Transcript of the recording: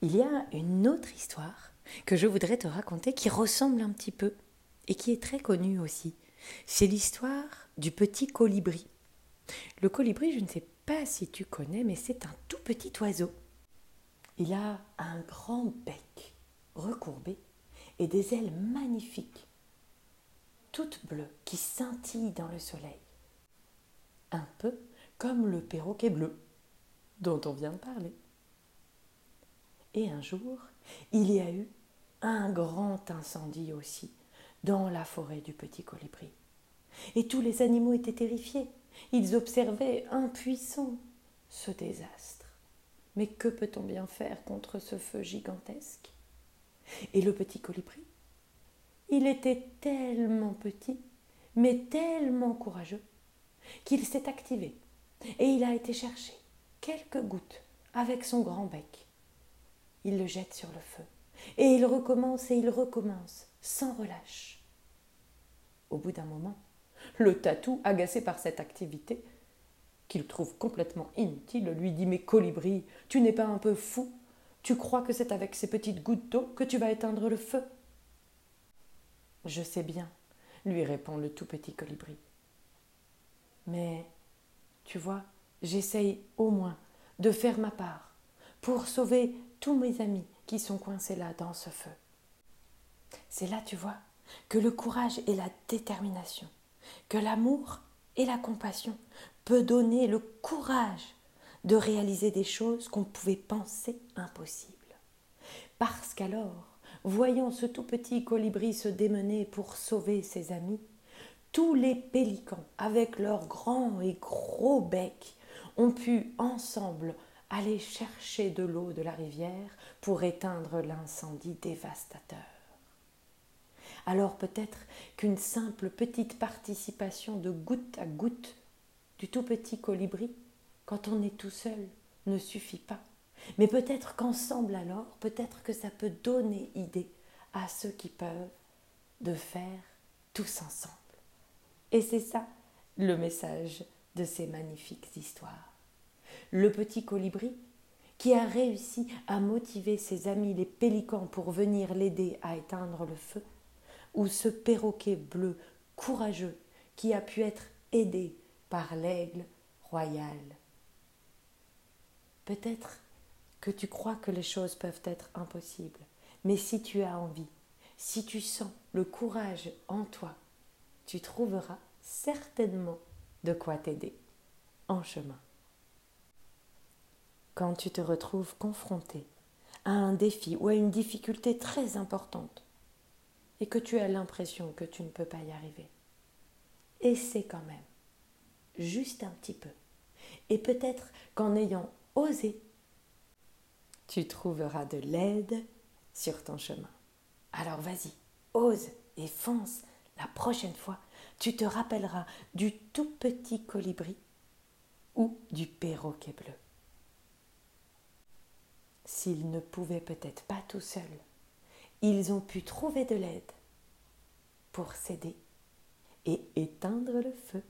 il y a une autre histoire que je voudrais te raconter qui ressemble un petit peu et qui est très connue aussi. C'est l'histoire du petit colibri. Le colibri, je ne sais pas si tu connais, mais c'est un tout petit oiseau. Il a un grand bec recourbé et des ailes magnifiques, toutes bleues, qui scintillent dans le soleil. Un peu comme le perroquet bleu dont on vient de parler. Et un jour, il y a eu un grand incendie aussi dans la forêt du petit colibri. Et tous les animaux étaient terrifiés. Ils observaient impuissants ce désastre. Mais que peut-on bien faire contre ce feu gigantesque? Et le petit colibri Il était tellement petit, mais tellement courageux, qu'il s'est activé et il a été chercher quelques gouttes avec son grand bec. Il le jette sur le feu et il recommence et il recommence sans relâche. Au bout d'un moment, le tatou, agacé par cette activité, qu'il trouve complètement inutile, lui dit Mais colibri, tu n'es pas un peu fou? Tu crois que c'est avec ces petites gouttes d'eau que tu vas éteindre le feu? Je sais bien, lui répond le tout petit colibri. Mais, tu vois, j'essaye au moins de faire ma part pour sauver tous mes amis qui sont coincés là dans ce feu. C'est là, tu vois, que le courage et la détermination, que l'amour et la compassion peut donner le courage de réaliser des choses qu'on pouvait penser impossibles. Parce qu'alors, voyant ce tout petit colibri se démener pour sauver ses amis, tous les pélicans, avec leurs grands et gros becs, ont pu ensemble aller chercher de l'eau de la rivière pour éteindre l'incendie dévastateur. Alors peut-être qu'une simple petite participation de goutte à goutte du tout petit colibri, quand on est tout seul, ne suffit pas. Mais peut-être qu'ensemble alors, peut-être que ça peut donner idée à ceux qui peuvent de faire tous ensemble. Et c'est ça le message de ces magnifiques histoires. Le petit colibri, qui a réussi à motiver ses amis les pélicans pour venir l'aider à éteindre le feu, ou ce perroquet bleu courageux qui a pu être aidé par l'aigle royal. Peut-être que tu crois que les choses peuvent être impossibles, mais si tu as envie, si tu sens le courage en toi, tu trouveras certainement de quoi t'aider en chemin. Quand tu te retrouves confronté à un défi ou à une difficulté très importante et que tu as l'impression que tu ne peux pas y arriver, essaie quand même, juste un petit peu. Et peut-être qu'en ayant osé, tu trouveras de l'aide sur ton chemin. Alors vas-y, ose et fonce la prochaine fois tu te rappelleras du tout petit colibri ou du perroquet bleu. S'ils ne pouvaient peut-être pas tout seuls, ils ont pu trouver de l'aide pour s'aider et éteindre le feu.